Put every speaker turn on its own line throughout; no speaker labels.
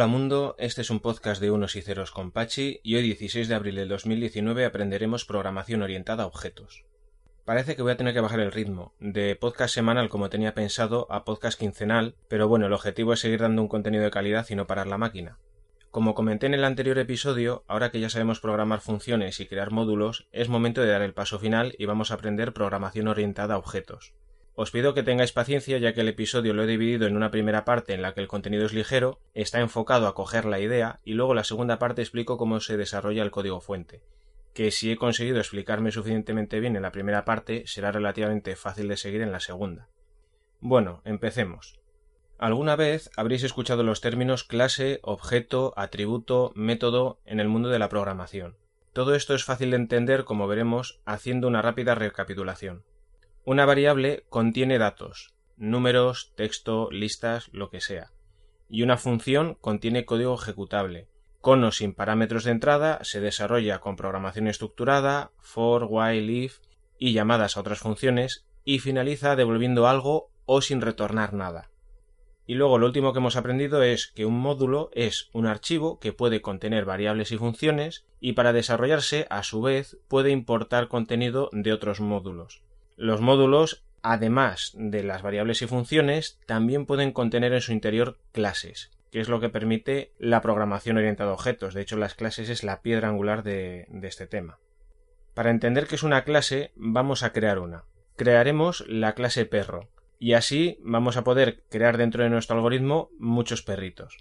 Hola mundo, este es un podcast de unos y ceros con Pachi y hoy 16 de abril del 2019 aprenderemos programación orientada a objetos. Parece que voy a tener que bajar el ritmo, de podcast semanal como tenía pensado a podcast quincenal, pero bueno, el objetivo es seguir dando un contenido de calidad y no parar la máquina. Como comenté en el anterior episodio, ahora que ya sabemos programar funciones y crear módulos, es momento de dar el paso final y vamos a aprender programación orientada a objetos. Os pido que tengáis paciencia ya que el episodio lo he dividido en una primera parte en la que el contenido es ligero, está enfocado a coger la idea y luego la segunda parte explico cómo se desarrolla el código fuente, que si he conseguido explicarme suficientemente bien en la primera parte será relativamente fácil de seguir en la segunda. Bueno, empecemos. ¿Alguna vez habréis escuchado los términos clase, objeto, atributo, método en el mundo de la programación? Todo esto es fácil de entender como veremos haciendo una rápida recapitulación. Una variable contiene datos, números, texto, listas, lo que sea. Y una función contiene código ejecutable. Con o sin parámetros de entrada se desarrolla con programación estructurada, for, while, if y llamadas a otras funciones y finaliza devolviendo algo o sin retornar nada. Y luego lo último que hemos aprendido es que un módulo es un archivo que puede contener variables y funciones y para desarrollarse a su vez puede importar contenido de otros módulos. Los módulos, además de las variables y funciones, también pueden contener en su interior clases, que es lo que permite la programación orientada a objetos. De hecho, las clases es la piedra angular de, de este tema. Para entender qué es una clase, vamos a crear una. Crearemos la clase perro, y así vamos a poder crear dentro de nuestro algoritmo muchos perritos.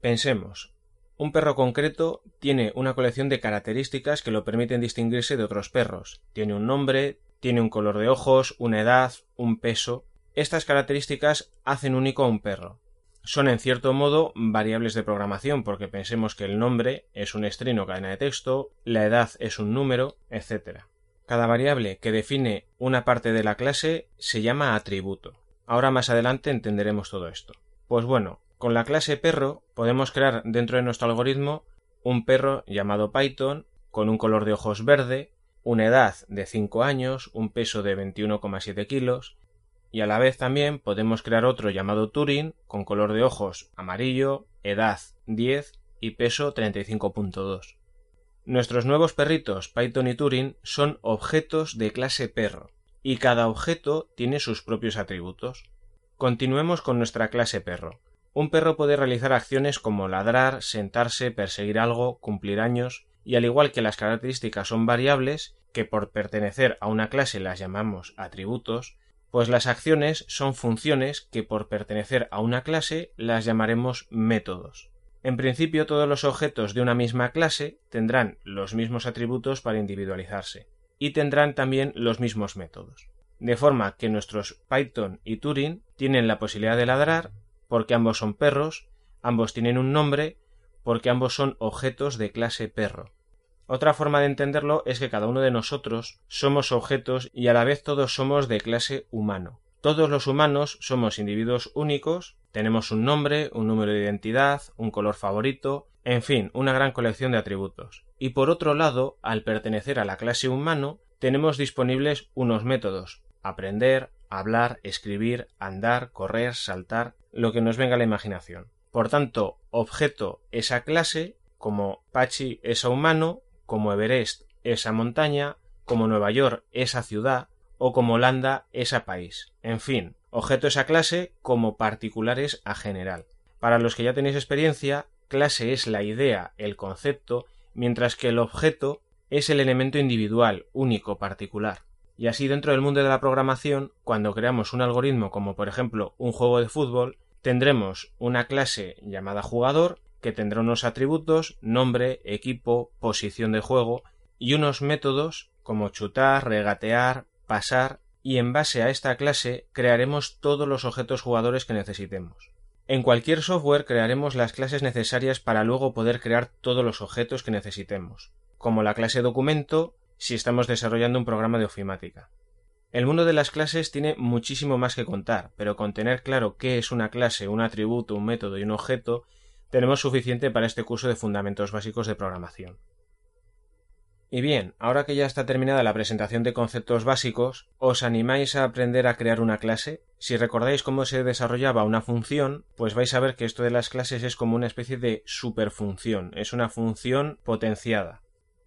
Pensemos, un perro concreto tiene una colección de características que lo permiten distinguirse de otros perros. Tiene un nombre, tiene un color de ojos, una edad, un peso. Estas características hacen único a un perro. Son en cierto modo variables de programación porque pensemos que el nombre es un estreno cadena de texto, la edad es un número, etc. Cada variable que define una parte de la clase se llama atributo. Ahora más adelante entenderemos todo esto. Pues bueno, con la clase perro podemos crear dentro de nuestro algoritmo un perro llamado Python con un color de ojos verde, una edad de 5 años, un peso de 21,7 kilos, y a la vez también podemos crear otro llamado Turing con color de ojos amarillo, edad 10 y peso 35.2. Nuestros nuevos perritos Python y Turing son objetos de clase perro, y cada objeto tiene sus propios atributos. Continuemos con nuestra clase perro. Un perro puede realizar acciones como ladrar, sentarse, perseguir algo, cumplir años, y al igual que las características son variables, que por pertenecer a una clase las llamamos atributos, pues las acciones son funciones que por pertenecer a una clase las llamaremos métodos. En principio todos los objetos de una misma clase tendrán los mismos atributos para individualizarse, y tendrán también los mismos métodos. De forma que nuestros Python y Turing tienen la posibilidad de ladrar, porque ambos son perros, ambos tienen un nombre, porque ambos son objetos de clase perro. Otra forma de entenderlo es que cada uno de nosotros somos objetos y a la vez todos somos de clase humano. Todos los humanos somos individuos únicos, tenemos un nombre, un número de identidad, un color favorito, en fin, una gran colección de atributos. Y por otro lado, al pertenecer a la clase humano, tenemos disponibles unos métodos aprender, hablar, escribir, andar, correr, saltar, lo que nos venga a la imaginación. Por tanto, objeto esa clase, como Pachi es humano, como Everest esa montaña, como Nueva York esa ciudad, o como Holanda esa país. En fin, objeto esa clase como particulares a general. Para los que ya tenéis experiencia, clase es la idea, el concepto, mientras que el objeto es el elemento individual, único, particular. Y así dentro del mundo de la programación, cuando creamos un algoritmo como por ejemplo un juego de fútbol, tendremos una clase llamada jugador que tendrá unos atributos, nombre, equipo, posición de juego y unos métodos como chutar, regatear, pasar y en base a esta clase crearemos todos los objetos jugadores que necesitemos. En cualquier software crearemos las clases necesarias para luego poder crear todos los objetos que necesitemos, como la clase documento si estamos desarrollando un programa de ofimática. El mundo de las clases tiene muchísimo más que contar, pero con tener claro qué es una clase, un atributo, un método y un objeto, tenemos suficiente para este curso de fundamentos básicos de programación. Y bien, ahora que ya está terminada la presentación de conceptos básicos, ¿os animáis a aprender a crear una clase? Si recordáis cómo se desarrollaba una función, pues vais a ver que esto de las clases es como una especie de superfunción, es una función potenciada.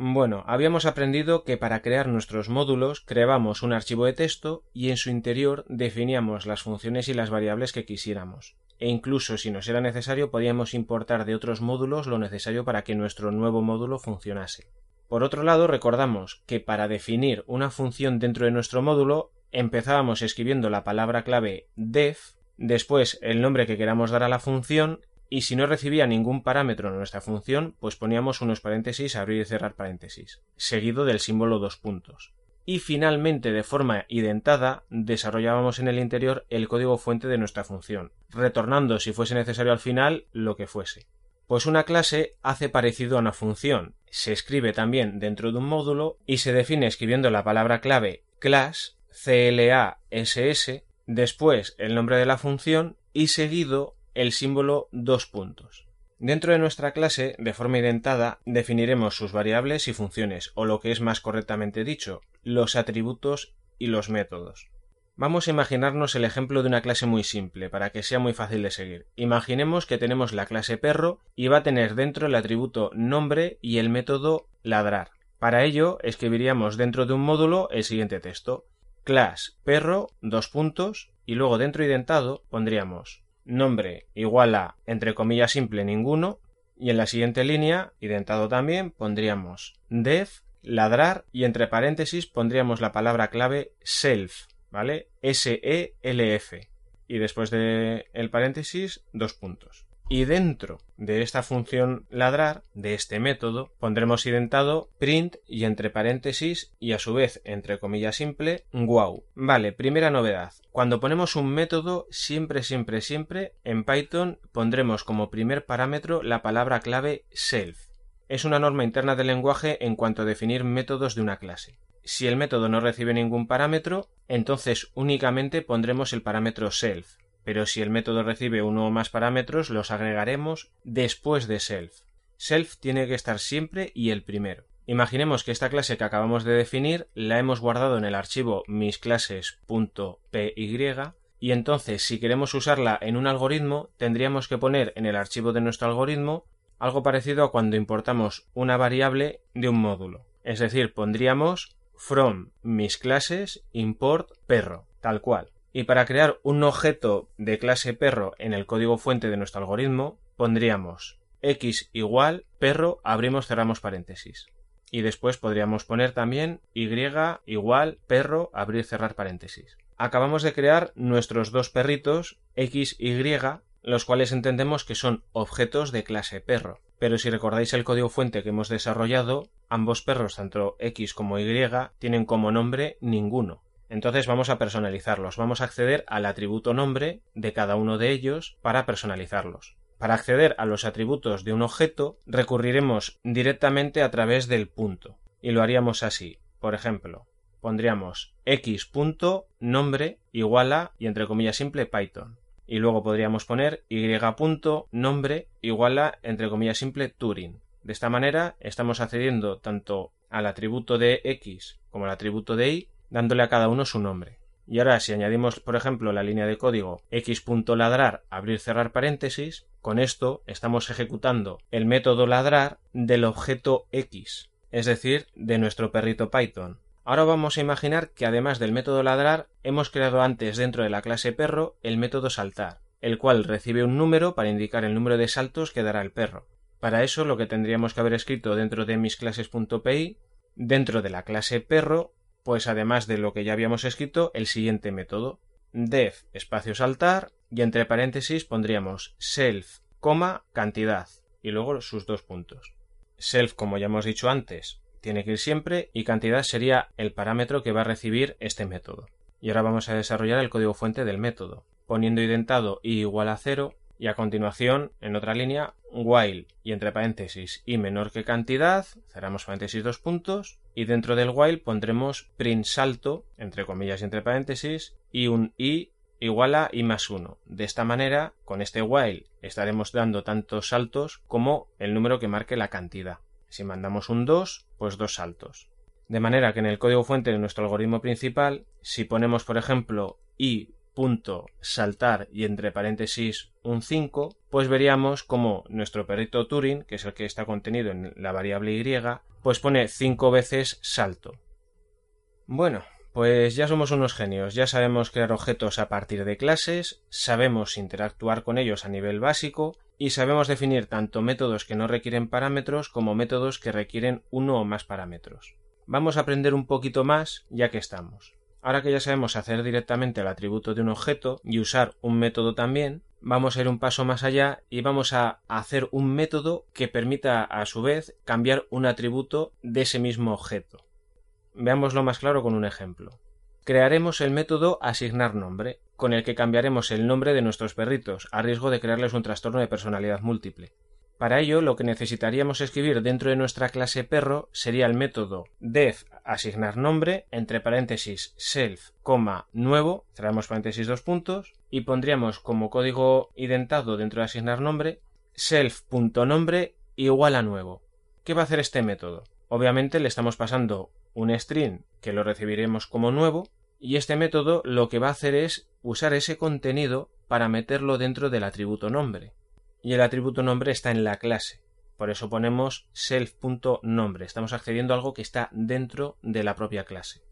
Bueno, habíamos aprendido que para crear nuestros módulos creábamos un archivo de texto y en su interior definíamos las funciones y las variables que quisiéramos. E incluso si nos era necesario podíamos importar de otros módulos lo necesario para que nuestro nuevo módulo funcionase. Por otro lado, recordamos que para definir una función dentro de nuestro módulo empezábamos escribiendo la palabra clave def, después el nombre que queramos dar a la función y si no recibía ningún parámetro en nuestra función, pues poníamos unos paréntesis, abrir y cerrar paréntesis, seguido del símbolo dos puntos. Y finalmente, de forma identada, desarrollábamos en el interior el código fuente de nuestra función, retornando si fuese necesario al final lo que fuese. Pues una clase hace parecido a una función, se escribe también dentro de un módulo y se define escribiendo la palabra clave class, C-L-A-S-S, después el nombre de la función y seguido el símbolo dos puntos. Dentro de nuestra clase, de forma identada, definiremos sus variables y funciones, o lo que es más correctamente dicho, los atributos y los métodos. Vamos a imaginarnos el ejemplo de una clase muy simple, para que sea muy fácil de seguir. Imaginemos que tenemos la clase perro y va a tener dentro el atributo nombre y el método ladrar. Para ello, escribiríamos dentro de un módulo el siguiente texto. class perro, dos puntos, y luego dentro identado pondríamos nombre igual a, entre comillas simple, ninguno, y en la siguiente línea, identado también, pondríamos def, ladrar, y entre paréntesis pondríamos la palabra clave self, ¿vale? S-E-L-F. Y después del el paréntesis, dos puntos. Y dentro de esta función ladrar, de este método, pondremos identado print y entre paréntesis y a su vez entre comillas simple wow. Vale, primera novedad. Cuando ponemos un método, siempre, siempre, siempre en Python pondremos como primer parámetro la palabra clave self. Es una norma interna del lenguaje en cuanto a definir métodos de una clase. Si el método no recibe ningún parámetro, entonces únicamente pondremos el parámetro self pero si el método recibe uno o más parámetros los agregaremos después de self. Self tiene que estar siempre y el primero. Imaginemos que esta clase que acabamos de definir la hemos guardado en el archivo misclases.py y entonces si queremos usarla en un algoritmo tendríamos que poner en el archivo de nuestro algoritmo algo parecido a cuando importamos una variable de un módulo. Es decir, pondríamos from misclases import perro, tal cual. Y para crear un objeto de clase perro en el código fuente de nuestro algoritmo, pondríamos x igual perro, abrimos, cerramos paréntesis. Y después podríamos poner también y igual perro, abrir, cerrar paréntesis. Acabamos de crear nuestros dos perritos x, y, los cuales entendemos que son objetos de clase perro. Pero si recordáis el código fuente que hemos desarrollado, ambos perros, tanto x como y, tienen como nombre ninguno. Entonces vamos a personalizarlos, vamos a acceder al atributo nombre de cada uno de ellos para personalizarlos. Para acceder a los atributos de un objeto recurriremos directamente a través del punto y lo haríamos así. Por ejemplo, pondríamos x.nombre igual a y entre comillas simple Python y luego podríamos poner y.nombre igual a entre comillas simple Turing. De esta manera estamos accediendo tanto al atributo de x como al atributo de y dándole a cada uno su nombre. Y ahora si añadimos, por ejemplo, la línea de código x.ladrar, abrir, cerrar paréntesis, con esto estamos ejecutando el método ladrar del objeto x, es decir, de nuestro perrito Python. Ahora vamos a imaginar que además del método ladrar, hemos creado antes dentro de la clase perro el método saltar, el cual recibe un número para indicar el número de saltos que dará el perro. Para eso lo que tendríamos que haber escrito dentro de misclases.py, dentro de la clase perro, pues además de lo que ya habíamos escrito, el siguiente método. def espacio saltar y entre paréntesis pondríamos self, cantidad y luego sus dos puntos. Self, como ya hemos dicho antes, tiene que ir siempre y cantidad sería el parámetro que va a recibir este método. Y ahora vamos a desarrollar el código fuente del método, poniendo identado i igual a 0 y a continuación, en otra línea, while y entre paréntesis y menor que cantidad, cerramos paréntesis dos puntos, y dentro del while pondremos print salto, entre comillas y entre paréntesis, y un i igual a i más 1. De esta manera, con este while estaremos dando tantos saltos como el número que marque la cantidad. Si mandamos un 2, pues dos saltos. De manera que en el código fuente de nuestro algoritmo principal, si ponemos por ejemplo i punto saltar y entre paréntesis un 5, pues veríamos como nuestro perrito Turing, que es el que está contenido en la variable y, pues pone 5 veces salto. Bueno, pues ya somos unos genios, ya sabemos crear objetos a partir de clases, sabemos interactuar con ellos a nivel básico y sabemos definir tanto métodos que no requieren parámetros como métodos que requieren uno o más parámetros. Vamos a aprender un poquito más ya que estamos. Ahora que ya sabemos hacer directamente el atributo de un objeto y usar un método también, vamos a ir un paso más allá y vamos a hacer un método que permita a su vez cambiar un atributo de ese mismo objeto. Veámoslo más claro con un ejemplo. Crearemos el método asignar nombre, con el que cambiaremos el nombre de nuestros perritos, a riesgo de crearles un trastorno de personalidad múltiple. Para ello, lo que necesitaríamos escribir dentro de nuestra clase perro sería el método def asignar nombre entre paréntesis self, nuevo, cerramos paréntesis dos puntos, y pondríamos como código identado dentro de asignar nombre self.nombre igual a nuevo. ¿Qué va a hacer este método? Obviamente le estamos pasando un string que lo recibiremos como nuevo y este método lo que va a hacer es usar ese contenido para meterlo dentro del atributo nombre y el atributo nombre está en la clase. Por eso ponemos self.nombre. Estamos accediendo a algo que está dentro de la propia clase.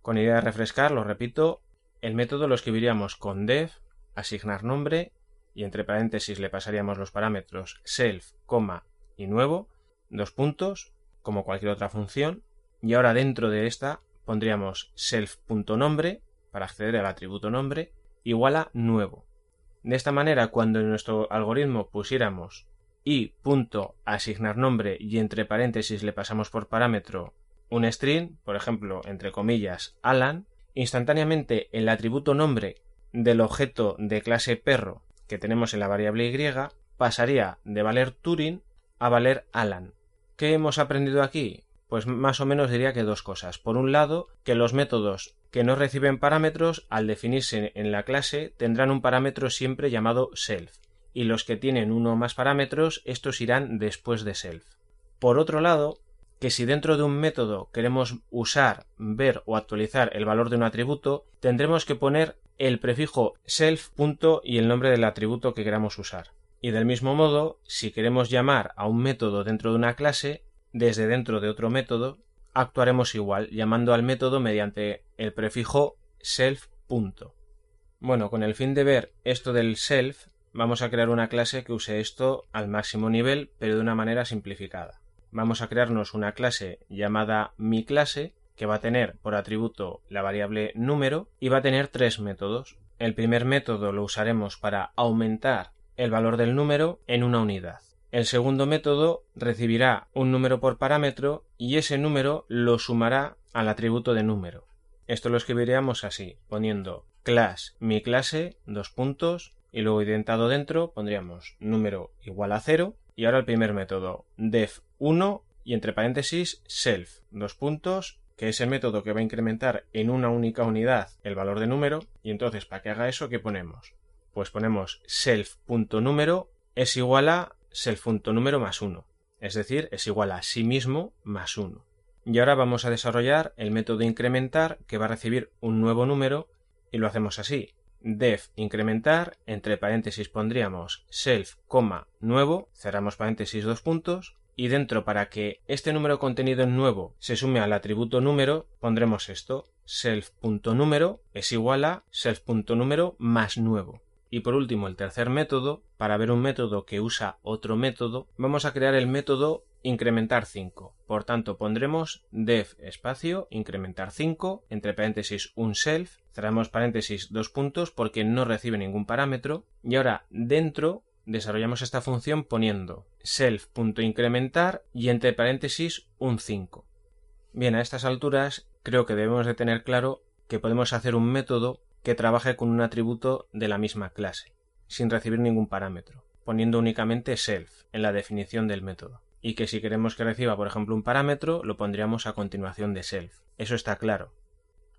Con idea de refrescar, lo repito, el método lo escribiríamos con def, asignar nombre, y entre paréntesis le pasaríamos los parámetros self, y nuevo, dos puntos, como cualquier otra función, y ahora dentro de esta pondríamos self.nombre, para acceder al atributo nombre, igual a nuevo. De esta manera, cuando en nuestro algoritmo pusiéramos i punto asignar nombre y entre paréntesis le pasamos por parámetro un string, por ejemplo, entre comillas, Alan, instantáneamente el atributo nombre del objeto de clase perro que tenemos en la variable y pasaría de valer Turing a valer Alan. ¿Qué hemos aprendido aquí? Pues más o menos diría que dos cosas. Por un lado, que los métodos que no reciben parámetros, al definirse en la clase, tendrán un parámetro siempre llamado self, y los que tienen uno o más parámetros, estos irán después de self. Por otro lado, que si dentro de un método queremos usar, ver o actualizar el valor de un atributo, tendremos que poner el prefijo self y el nombre del atributo que queramos usar. Y del mismo modo, si queremos llamar a un método dentro de una clase, desde dentro de otro método, actuaremos igual, llamando al método mediante el prefijo self. Bueno, con el fin de ver esto del self, vamos a crear una clase que use esto al máximo nivel, pero de una manera simplificada. Vamos a crearnos una clase llamada mi clase, que va a tener por atributo la variable número y va a tener tres métodos. El primer método lo usaremos para aumentar el valor del número en una unidad. El segundo método recibirá un número por parámetro y ese número lo sumará al atributo de número. Esto lo escribiríamos así, poniendo class mi clase, dos puntos, y luego identado dentro pondríamos número igual a cero, y ahora el primer método, def 1 y entre paréntesis self, dos puntos, que es el método que va a incrementar en una única unidad el valor de número, y entonces para que haga eso, ¿qué ponemos? Pues ponemos self.número es igual a self.número más 1, es decir, es igual a sí mismo más 1. Y ahora vamos a desarrollar el método incrementar que va a recibir un nuevo número y lo hacemos así. def incrementar, entre paréntesis pondríamos self, nuevo, cerramos paréntesis dos puntos, y dentro para que este número contenido en nuevo se sume al atributo número, pondremos esto, self.número es igual a self.número más nuevo. Y por último, el tercer método, para ver un método que usa otro método, vamos a crear el método incrementar 5. Por tanto, pondremos def espacio incrementar 5, entre paréntesis un self, cerramos paréntesis dos puntos porque no recibe ningún parámetro, y ahora dentro desarrollamos esta función poniendo self.incrementar y entre paréntesis un 5. Bien, a estas alturas creo que debemos de tener claro que podemos hacer un método que trabaje con un atributo de la misma clase, sin recibir ningún parámetro, poniendo únicamente self en la definición del método. Y que si queremos que reciba, por ejemplo, un parámetro, lo pondríamos a continuación de self. Eso está claro.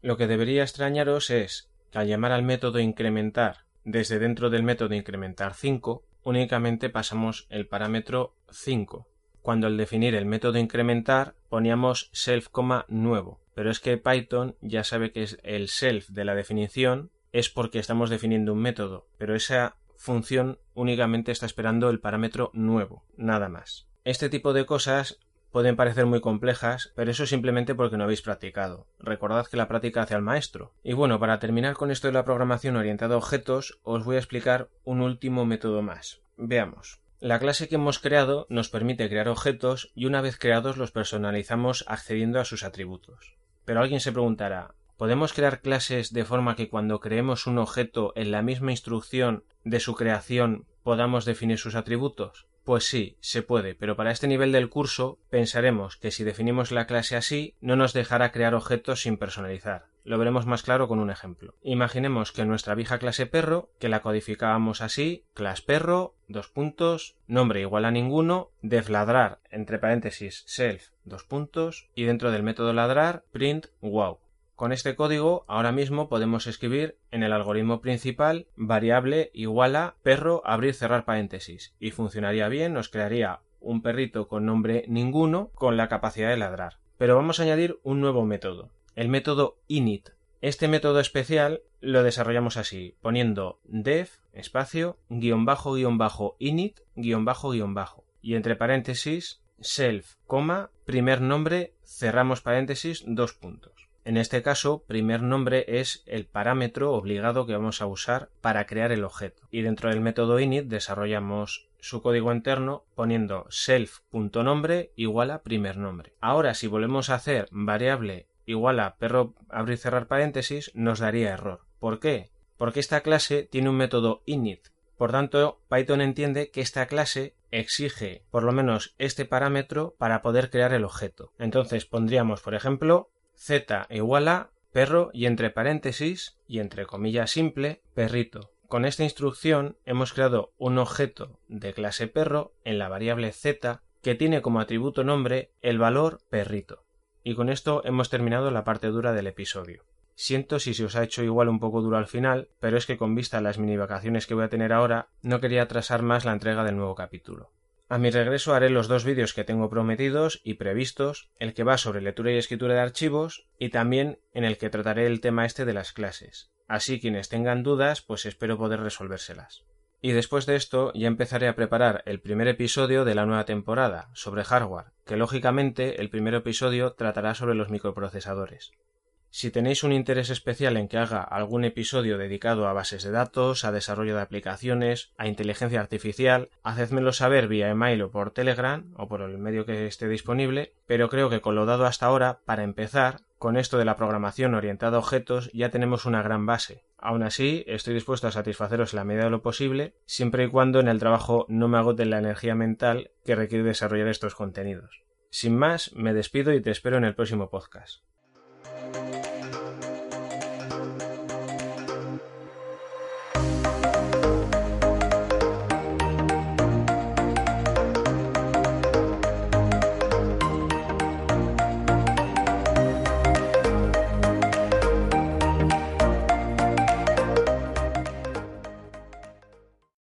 Lo que debería extrañaros es que al llamar al método incrementar desde dentro del método incrementar 5, únicamente pasamos el parámetro 5, cuando al definir el método incrementar poníamos self, nuevo. Pero es que Python ya sabe que es el self de la definición es porque estamos definiendo un método, pero esa función únicamente está esperando el parámetro nuevo, nada más. Este tipo de cosas pueden parecer muy complejas, pero eso simplemente porque no habéis practicado. Recordad que la práctica hace al maestro. Y bueno, para terminar con esto de la programación orientada a objetos, os voy a explicar un último método más. Veamos. La clase que hemos creado nos permite crear objetos y una vez creados los personalizamos accediendo a sus atributos. Pero alguien se preguntará, ¿podemos crear clases de forma que cuando creemos un objeto en la misma instrucción de su creación podamos definir sus atributos? Pues sí, se puede, pero para este nivel del curso pensaremos que si definimos la clase así no nos dejará crear objetos sin personalizar. Lo veremos más claro con un ejemplo. Imaginemos que nuestra vieja clase perro, que la codificábamos así, class perro, dos puntos, nombre igual a ninguno, def ladrar, entre paréntesis, self, dos puntos, y dentro del método ladrar, print wow. Con este código ahora mismo podemos escribir en el algoritmo principal variable igual a perro abrir cerrar paréntesis y funcionaría bien, nos crearía un perrito con nombre ninguno con la capacidad de ladrar. Pero vamos a añadir un nuevo método, el método init. Este método especial lo desarrollamos así, poniendo def espacio guion bajo guion bajo init guion bajo guion bajo y entre paréntesis self, coma, primer nombre, cerramos paréntesis, dos puntos. En este caso, primer nombre es el parámetro obligado que vamos a usar para crear el objeto. Y dentro del método init desarrollamos su código interno poniendo self.nombre igual a primer nombre. Ahora, si volvemos a hacer variable igual a perro abrir cerrar paréntesis, nos daría error. ¿Por qué? Porque esta clase tiene un método init. Por tanto, Python entiende que esta clase exige por lo menos este parámetro para poder crear el objeto. Entonces pondríamos, por ejemplo, z igual a perro y entre paréntesis y entre comillas simple perrito. Con esta instrucción hemos creado un objeto de clase perro en la variable z que tiene como atributo nombre el valor perrito. Y con esto hemos terminado la parte dura del episodio. Siento si se os ha hecho igual un poco duro al final, pero es que con vista a las mini vacaciones que voy a tener ahora, no quería atrasar más la entrega del nuevo capítulo. A mi regreso haré los dos vídeos que tengo prometidos y previstos, el que va sobre lectura y escritura de archivos y también en el que trataré el tema este de las clases. Así quienes tengan dudas, pues espero poder resolvérselas. Y después de esto ya empezaré a preparar el primer episodio de la nueva temporada, sobre hardware, que lógicamente el primer episodio tratará sobre los microprocesadores. Si tenéis un interés especial en que haga algún episodio dedicado a bases de datos, a desarrollo de aplicaciones, a inteligencia artificial, hacedmelo saber vía email o por Telegram o por el medio que esté disponible, pero creo que con lo dado hasta ahora, para empezar, con esto de la programación orientada a objetos ya tenemos una gran base. Aún así, estoy dispuesto a satisfaceros en la medida de lo posible, siempre y cuando en el trabajo no me agoten la energía mental que requiere desarrollar estos contenidos. Sin más, me despido y te espero en el próximo podcast.